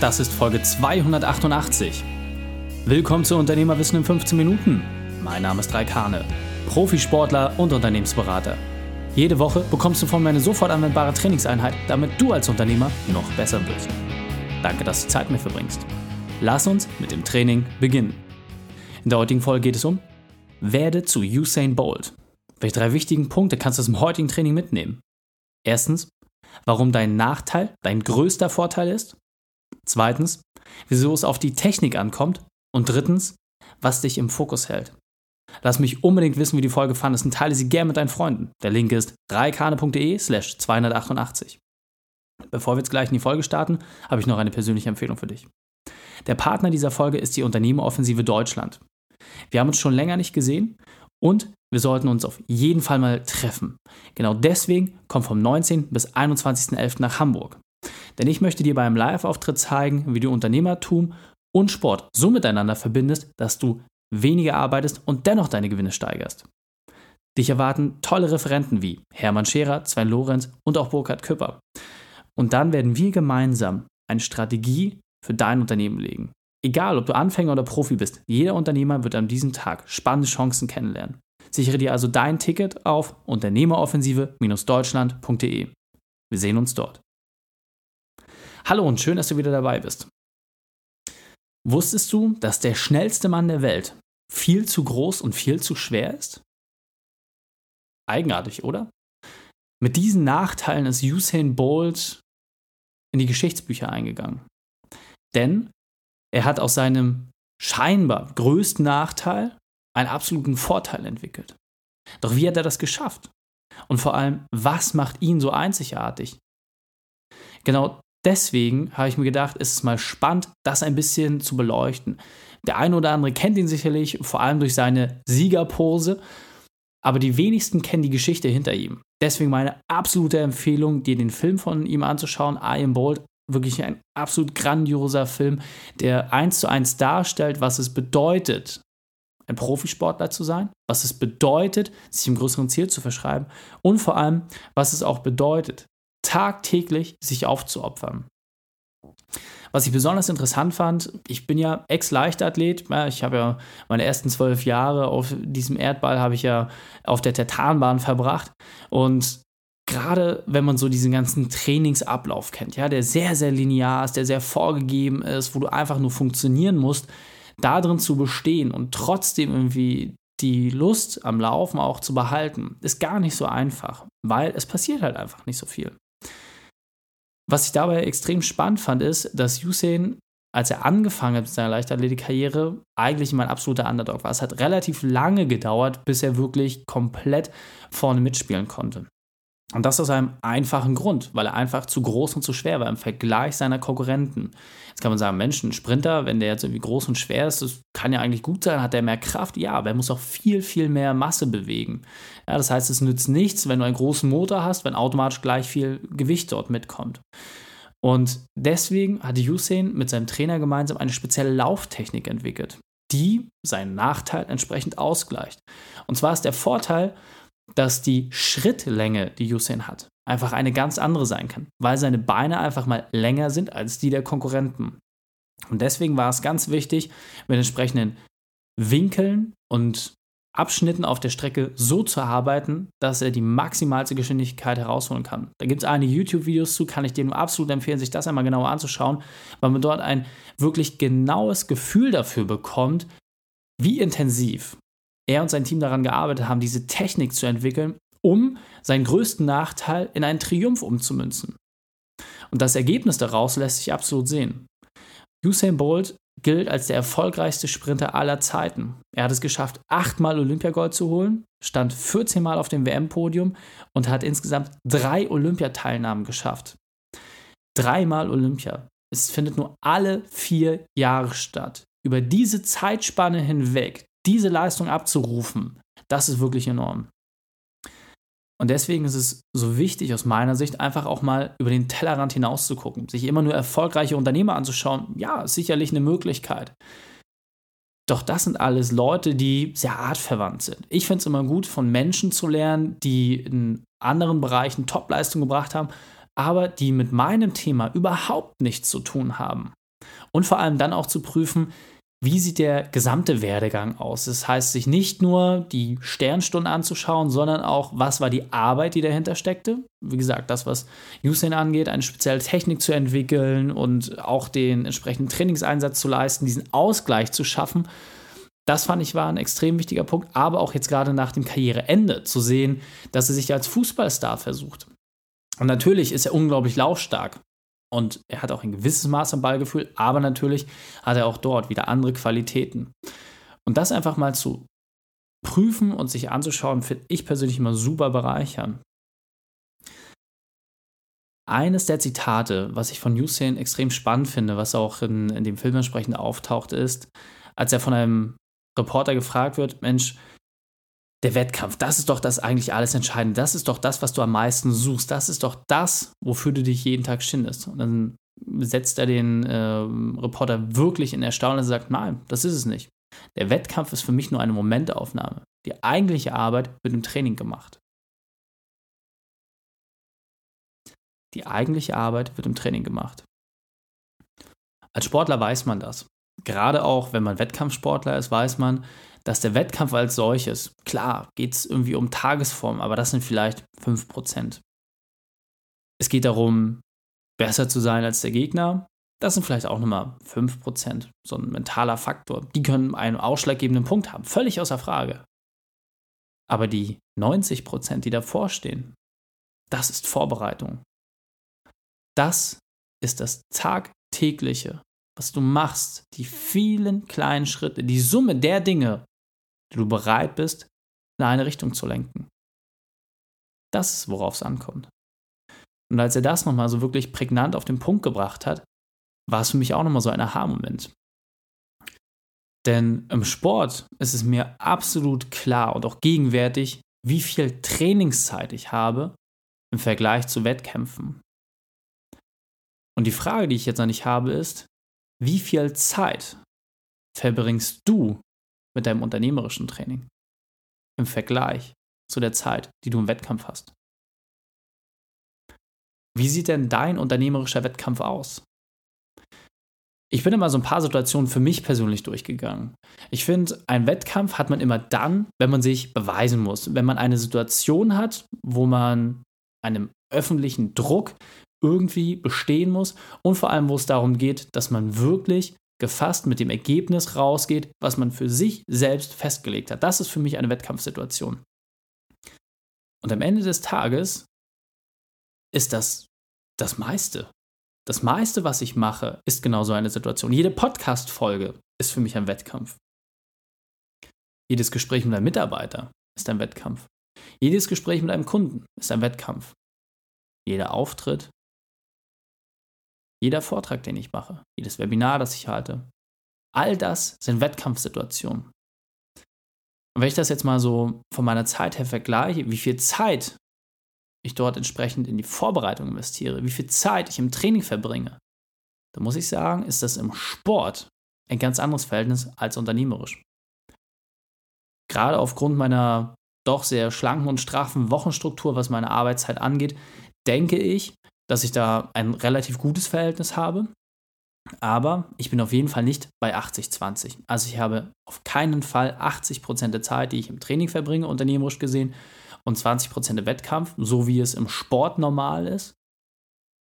Das ist Folge 288. Willkommen zu Unternehmerwissen in 15 Minuten. Mein Name ist Raikane, Profisportler und Unternehmensberater. Jede Woche bekommst du von mir eine sofort anwendbare Trainingseinheit, damit du als Unternehmer noch besser wirst. Danke, dass du Zeit mit verbringst. Lass uns mit dem Training beginnen. In der heutigen Folge geht es um Werde zu Usain Bolt. Welche drei wichtigen Punkte kannst du aus dem heutigen Training mitnehmen? Erstens, warum dein Nachteil dein größter Vorteil ist. Zweitens, wieso es auf die Technik ankommt. Und drittens, was dich im Fokus hält. Lass mich unbedingt wissen, wie die Folge fandest und teile sie gerne mit deinen Freunden. Der Link ist reikane.de slash 288. Bevor wir jetzt gleich in die Folge starten, habe ich noch eine persönliche Empfehlung für dich. Der Partner dieser Folge ist die Unternehmeroffensive Deutschland. Wir haben uns schon länger nicht gesehen und wir sollten uns auf jeden Fall mal treffen. Genau deswegen komm vom 19. bis 21.11. nach Hamburg. Denn ich möchte dir beim Live-Auftritt zeigen, wie du Unternehmertum und Sport so miteinander verbindest, dass du weniger arbeitest und dennoch deine Gewinne steigerst. Dich erwarten tolle Referenten wie Hermann Scherer, Sven Lorenz und auch Burkhard Küpper. Und dann werden wir gemeinsam eine Strategie für dein Unternehmen legen. Egal, ob du Anfänger oder Profi bist, jeder Unternehmer wird an diesem Tag spannende Chancen kennenlernen. Sichere dir also dein Ticket auf unternehmeroffensive-deutschland.de. Wir sehen uns dort. Hallo und schön, dass du wieder dabei bist. Wusstest du, dass der schnellste Mann der Welt viel zu groß und viel zu schwer ist? Eigenartig, oder? Mit diesen Nachteilen ist Usain Bolt in die Geschichtsbücher eingegangen. Denn er hat aus seinem scheinbar größten Nachteil einen absoluten Vorteil entwickelt. Doch wie hat er das geschafft? Und vor allem, was macht ihn so einzigartig? Genau deswegen habe ich mir gedacht, ist es mal spannend, das ein bisschen zu beleuchten. Der eine oder andere kennt ihn sicherlich, vor allem durch seine Siegerpose, aber die wenigsten kennen die Geschichte hinter ihm. Deswegen meine absolute Empfehlung, dir den Film von ihm anzuschauen, I Am Bold, wirklich ein absolut grandioser Film, der eins zu eins darstellt, was es bedeutet, ein Profisportler zu sein, was es bedeutet, sich im größeren Ziel zu verschreiben und vor allem, was es auch bedeutet, tagtäglich sich aufzuopfern. Was ich besonders interessant fand, ich bin ja Ex-Leichtathlet, ich habe ja meine ersten zwölf Jahre auf diesem Erdball habe ich ja auf der Tertanbahn verbracht und gerade wenn man so diesen ganzen Trainingsablauf kennt, ja, der sehr, sehr linear ist, der sehr vorgegeben ist, wo du einfach nur funktionieren musst, da drin zu bestehen und trotzdem irgendwie die Lust am Laufen auch zu behalten, ist gar nicht so einfach, weil es passiert halt einfach nicht so viel. Was ich dabei extrem spannend fand, ist, dass Usain, als er angefangen hat mit seiner Leichtathletik-Karriere, eigentlich mein absoluter Underdog war. Es hat relativ lange gedauert, bis er wirklich komplett vorne mitspielen konnte. Und das aus einem einfachen Grund, weil er einfach zu groß und zu schwer war im Vergleich seiner Konkurrenten. Jetzt kann man sagen, Mensch, ein Sprinter, wenn der jetzt irgendwie groß und schwer ist, das kann ja eigentlich gut sein, hat er mehr Kraft? Ja, aber er muss auch viel, viel mehr Masse bewegen. Ja, das heißt, es nützt nichts, wenn du einen großen Motor hast, wenn automatisch gleich viel Gewicht dort mitkommt. Und deswegen hat Usain mit seinem Trainer gemeinsam eine spezielle Lauftechnik entwickelt, die seinen Nachteil entsprechend ausgleicht. Und zwar ist der Vorteil, dass die Schrittlänge, die Usain hat, einfach eine ganz andere sein kann, weil seine Beine einfach mal länger sind als die der Konkurrenten. Und deswegen war es ganz wichtig, mit entsprechenden Winkeln und Abschnitten auf der Strecke so zu arbeiten, dass er die maximalste Geschwindigkeit herausholen kann. Da gibt es einige YouTube-Videos zu, kann ich dir nur absolut empfehlen, sich das einmal genauer anzuschauen, weil man dort ein wirklich genaues Gefühl dafür bekommt, wie intensiv er und sein Team daran gearbeitet haben, diese Technik zu entwickeln, um seinen größten Nachteil in einen Triumph umzumünzen. Und das Ergebnis daraus lässt sich absolut sehen. Usain Bolt gilt als der erfolgreichste Sprinter aller Zeiten. Er hat es geschafft, achtmal Olympiagold zu holen, stand 14 Mal auf dem WM-Podium und hat insgesamt drei Olympiateilnahmen geschafft. Dreimal Olympia. Es findet nur alle vier Jahre statt. Über diese Zeitspanne hinweg diese Leistung abzurufen, das ist wirklich enorm. Und deswegen ist es so wichtig aus meiner Sicht, einfach auch mal über den Tellerrand hinaus zu gucken. Sich immer nur erfolgreiche Unternehmer anzuschauen, ja, ist sicherlich eine Möglichkeit. Doch das sind alles Leute, die sehr artverwandt sind. Ich finde es immer gut, von Menschen zu lernen, die in anderen Bereichen Topleistung gebracht haben, aber die mit meinem Thema überhaupt nichts zu tun haben. Und vor allem dann auch zu prüfen, wie sieht der gesamte Werdegang aus? Das heißt, sich nicht nur die Sternstunden anzuschauen, sondern auch, was war die Arbeit, die dahinter steckte. Wie gesagt, das, was Usain angeht, eine spezielle Technik zu entwickeln und auch den entsprechenden Trainingseinsatz zu leisten, diesen Ausgleich zu schaffen. Das fand ich war ein extrem wichtiger Punkt, aber auch jetzt gerade nach dem Karriereende zu sehen, dass er sich als Fußballstar versucht. Und natürlich ist er unglaublich laufstark. Und er hat auch ein gewisses Maß an Ballgefühl, aber natürlich hat er auch dort wieder andere Qualitäten. Und das einfach mal zu prüfen und sich anzuschauen, finde ich persönlich immer super bereichern. Eines der Zitate, was ich von Hussein extrem spannend finde, was auch in, in dem Film entsprechend auftaucht, ist, als er von einem Reporter gefragt wird, Mensch, der Wettkampf, das ist doch das eigentlich alles Entscheidende. Das ist doch das, was du am meisten suchst. Das ist doch das, wofür du dich jeden Tag schindest. Und dann setzt er den äh, Reporter wirklich in Erstaunen und sagt, nein, das ist es nicht. Der Wettkampf ist für mich nur eine Momentaufnahme. Die eigentliche Arbeit wird im Training gemacht. Die eigentliche Arbeit wird im Training gemacht. Als Sportler weiß man das. Gerade auch, wenn man Wettkampfsportler ist, weiß man, dass der Wettkampf als solches, klar, geht es irgendwie um Tagesform, aber das sind vielleicht 5%. Es geht darum, besser zu sein als der Gegner. Das sind vielleicht auch nochmal 5%, so ein mentaler Faktor. Die können einen ausschlaggebenden Punkt haben, völlig außer Frage. Aber die 90%, die davor stehen, das ist Vorbereitung. Das ist das tagtägliche, was du machst, die vielen kleinen Schritte, die Summe der Dinge, du bereit bist, in eine Richtung zu lenken. Das ist, worauf es ankommt. Und als er das nochmal so wirklich prägnant auf den Punkt gebracht hat, war es für mich auch nochmal so ein Aha-Moment. Denn im Sport ist es mir absolut klar und auch gegenwärtig, wie viel Trainingszeit ich habe im Vergleich zu Wettkämpfen. Und die Frage, die ich jetzt an dich habe, ist, wie viel Zeit verbringst du mit deinem unternehmerischen Training im Vergleich zu der Zeit, die du im Wettkampf hast. Wie sieht denn dein unternehmerischer Wettkampf aus? Ich bin immer so ein paar Situationen für mich persönlich durchgegangen. Ich finde, ein Wettkampf hat man immer dann, wenn man sich beweisen muss, wenn man eine Situation hat, wo man einem öffentlichen Druck irgendwie bestehen muss und vor allem, wo es darum geht, dass man wirklich gefasst mit dem Ergebnis rausgeht, was man für sich selbst festgelegt hat. Das ist für mich eine Wettkampfsituation. Und am Ende des Tages ist das das meiste. Das meiste, was ich mache, ist genau so eine Situation. Jede Podcast-Folge ist für mich ein Wettkampf. Jedes Gespräch mit einem Mitarbeiter ist ein Wettkampf. Jedes Gespräch mit einem Kunden ist ein Wettkampf. Jeder Auftritt jeder Vortrag, den ich mache, jedes Webinar, das ich halte, all das sind Wettkampfsituationen. Und wenn ich das jetzt mal so von meiner Zeit her vergleiche, wie viel Zeit ich dort entsprechend in die Vorbereitung investiere, wie viel Zeit ich im Training verbringe, dann muss ich sagen, ist das im Sport ein ganz anderes Verhältnis als unternehmerisch. Gerade aufgrund meiner doch sehr schlanken und straffen Wochenstruktur, was meine Arbeitszeit angeht, denke ich, dass ich da ein relativ gutes Verhältnis habe. Aber ich bin auf jeden Fall nicht bei 80-20. Also ich habe auf keinen Fall 80% der Zeit, die ich im Training verbringe, unternehmerisch gesehen, und 20% der Wettkampf, so wie es im Sport normal ist,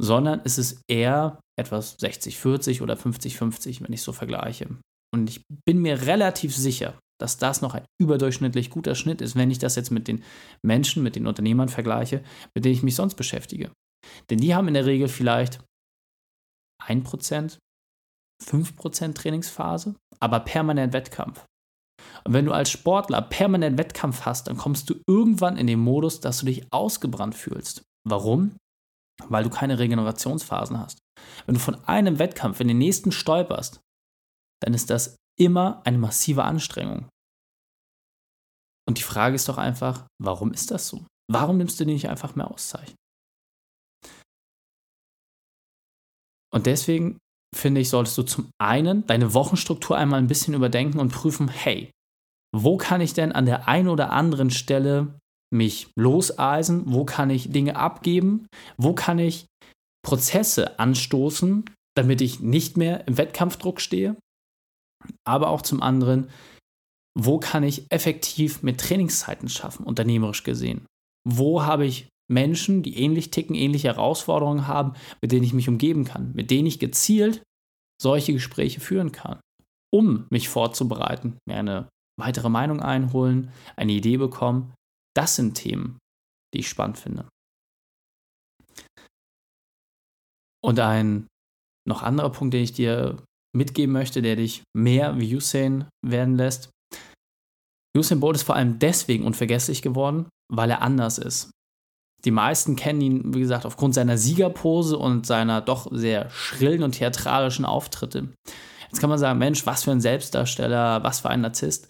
sondern es ist eher etwas 60-40 oder 50-50, wenn ich so vergleiche. Und ich bin mir relativ sicher, dass das noch ein überdurchschnittlich guter Schnitt ist, wenn ich das jetzt mit den Menschen, mit den Unternehmern vergleiche, mit denen ich mich sonst beschäftige. Denn die haben in der Regel vielleicht 1%, 5% Trainingsphase, aber permanent Wettkampf. Und wenn du als Sportler permanent Wettkampf hast, dann kommst du irgendwann in den Modus, dass du dich ausgebrannt fühlst. Warum? Weil du keine Regenerationsphasen hast. Wenn du von einem Wettkampf in den nächsten stolperst, dann ist das immer eine massive Anstrengung. Und die Frage ist doch einfach, warum ist das so? Warum nimmst du dir nicht einfach mehr Auszeichen? Und deswegen finde ich, solltest du zum einen deine Wochenstruktur einmal ein bisschen überdenken und prüfen, hey, wo kann ich denn an der einen oder anderen Stelle mich loseisen? Wo kann ich Dinge abgeben? Wo kann ich Prozesse anstoßen, damit ich nicht mehr im Wettkampfdruck stehe, aber auch zum anderen, wo kann ich effektiv mit Trainingszeiten schaffen, unternehmerisch gesehen? Wo habe ich Menschen, die ähnlich ticken, ähnliche Herausforderungen haben, mit denen ich mich umgeben kann, mit denen ich gezielt solche Gespräche führen kann, um mich vorzubereiten, mir eine weitere Meinung einholen, eine Idee bekommen. Das sind Themen, die ich spannend finde. Und ein noch anderer Punkt, den ich dir mitgeben möchte, der dich mehr wie Usain werden lässt. Usain Bolt ist vor allem deswegen unvergesslich geworden, weil er anders ist. Die meisten kennen ihn, wie gesagt, aufgrund seiner Siegerpose und seiner doch sehr schrillen und theatralischen Auftritte. Jetzt kann man sagen, Mensch, was für ein Selbstdarsteller, was für ein Narzisst.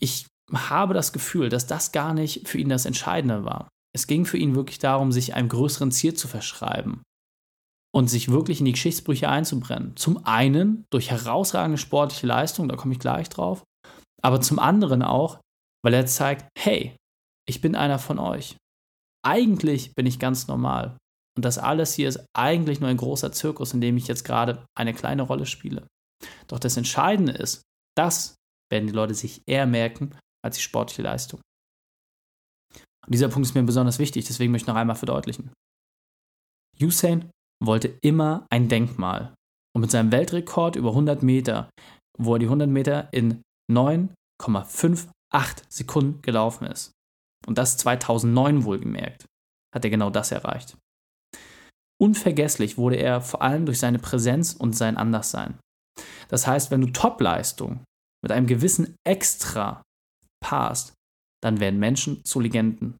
Ich habe das Gefühl, dass das gar nicht für ihn das Entscheidende war. Es ging für ihn wirklich darum, sich einem größeren Ziel zu verschreiben und sich wirklich in die Geschichtsbrüche einzubrennen. Zum einen durch herausragende sportliche Leistung, da komme ich gleich drauf, aber zum anderen auch, weil er zeigt, hey, ich bin einer von euch. Eigentlich bin ich ganz normal. Und das alles hier ist eigentlich nur ein großer Zirkus, in dem ich jetzt gerade eine kleine Rolle spiele. Doch das Entscheidende ist, das werden die Leute sich eher merken als die sportliche Leistung. Und dieser Punkt ist mir besonders wichtig, deswegen möchte ich noch einmal verdeutlichen. Usain wollte immer ein Denkmal. Und mit seinem Weltrekord über 100 Meter, wo er die 100 Meter in 9,58 Sekunden gelaufen ist, und das 2009 wohlgemerkt, hat er genau das erreicht. Unvergesslich wurde er vor allem durch seine Präsenz und sein Anderssein. Das heißt, wenn du Topleistung mit einem gewissen Extra passt, dann werden Menschen zu Legenden.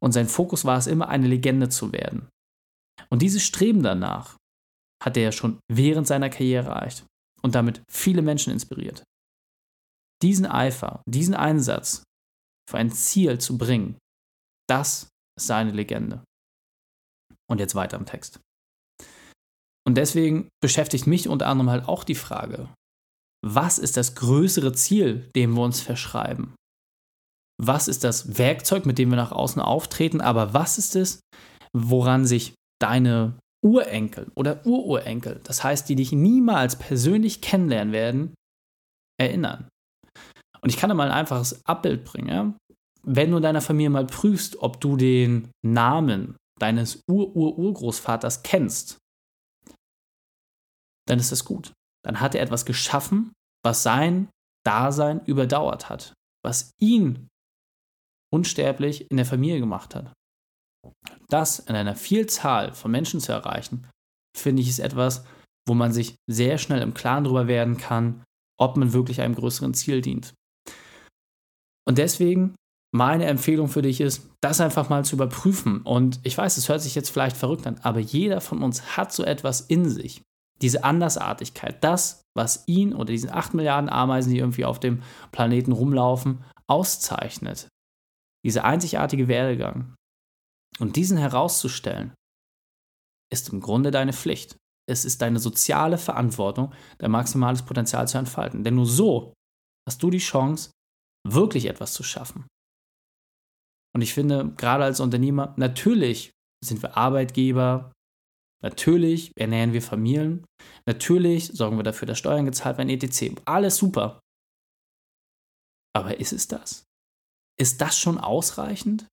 Und sein Fokus war es immer, eine Legende zu werden. Und dieses Streben danach hat er schon während seiner Karriere erreicht und damit viele Menschen inspiriert. Diesen Eifer, diesen Einsatz für ein Ziel zu bringen, das ist seine Legende. Und jetzt weiter im Text. Und deswegen beschäftigt mich unter anderem halt auch die Frage, was ist das größere Ziel, dem wir uns verschreiben? Was ist das Werkzeug, mit dem wir nach außen auftreten? Aber was ist es, woran sich deine Urenkel oder Ururenkel, das heißt, die dich niemals persönlich kennenlernen werden, erinnern? Und ich kann da mal ein einfaches Abbild bringen. Wenn du in deiner Familie mal prüfst, ob du den Namen deines Ur-Ur-Urgroßvaters kennst, dann ist das gut. Dann hat er etwas geschaffen, was sein Dasein überdauert hat, was ihn unsterblich in der Familie gemacht hat. Das in einer Vielzahl von Menschen zu erreichen, finde ich, ist etwas, wo man sich sehr schnell im Klaren darüber werden kann, ob man wirklich einem größeren Ziel dient. Und deswegen meine Empfehlung für dich ist, das einfach mal zu überprüfen. Und ich weiß, es hört sich jetzt vielleicht verrückt an, aber jeder von uns hat so etwas in sich. Diese Andersartigkeit, das, was ihn oder diesen 8 Milliarden Ameisen, die irgendwie auf dem Planeten rumlaufen, auszeichnet. Dieser einzigartige Werdegang. Und diesen herauszustellen, ist im Grunde deine Pflicht. Es ist deine soziale Verantwortung, dein maximales Potenzial zu entfalten. Denn nur so hast du die Chance, wirklich etwas zu schaffen. Und ich finde, gerade als Unternehmer, natürlich sind wir Arbeitgeber, natürlich ernähren wir Familien, natürlich sorgen wir dafür, dass Steuern gezahlt werden, etc. Alles super. Aber ist es das? Ist das schon ausreichend?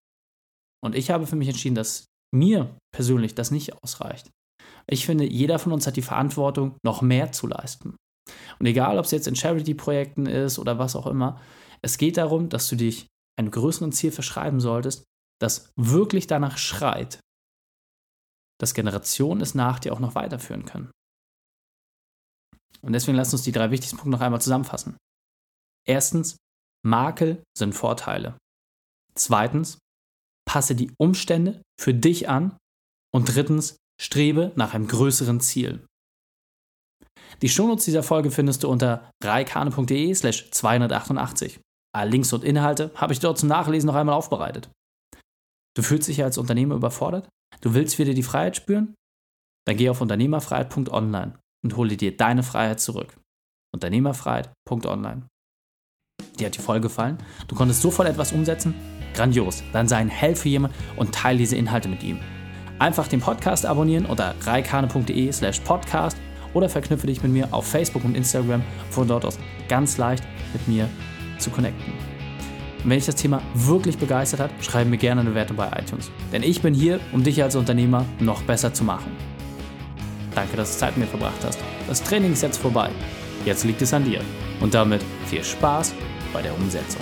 Und ich habe für mich entschieden, dass mir persönlich das nicht ausreicht. Ich finde, jeder von uns hat die Verantwortung, noch mehr zu leisten. Und egal, ob es jetzt in Charity-Projekten ist oder was auch immer, es geht darum, dass du dich einem größeren Ziel verschreiben solltest, das wirklich danach schreit, dass Generationen es nach dir auch noch weiterführen können. Und deswegen lass uns die drei wichtigsten Punkte noch einmal zusammenfassen. Erstens, Makel sind Vorteile. Zweitens, passe die Umstände für dich an. Und drittens, strebe nach einem größeren Ziel. Die Shownotes dieser Folge findest du unter reikane.de slash 288. Alle Links und Inhalte habe ich dort zum Nachlesen noch einmal aufbereitet. Du fühlst dich als Unternehmer überfordert? Du willst wieder die Freiheit spüren? Dann geh auf unternehmerfreiheit.online und hole dir deine Freiheit zurück. Unternehmerfreiheit.online. Dir hat die Folge gefallen? Du konntest sofort etwas umsetzen? Grandios. Dann sei ein Held für jemanden und teile diese Inhalte mit ihm. Einfach den Podcast abonnieren unter reikane.de slash podcast oder verknüpfe dich mit mir auf Facebook und Instagram, von dort aus ganz leicht mit mir zu connecten. Und wenn dich das Thema wirklich begeistert hat, schreib mir gerne eine Wertung bei iTunes. Denn ich bin hier, um dich als Unternehmer noch besser zu machen. Danke, dass du Zeit mit mir verbracht hast. Das Training ist jetzt vorbei. Jetzt liegt es an dir. Und damit viel Spaß bei der Umsetzung.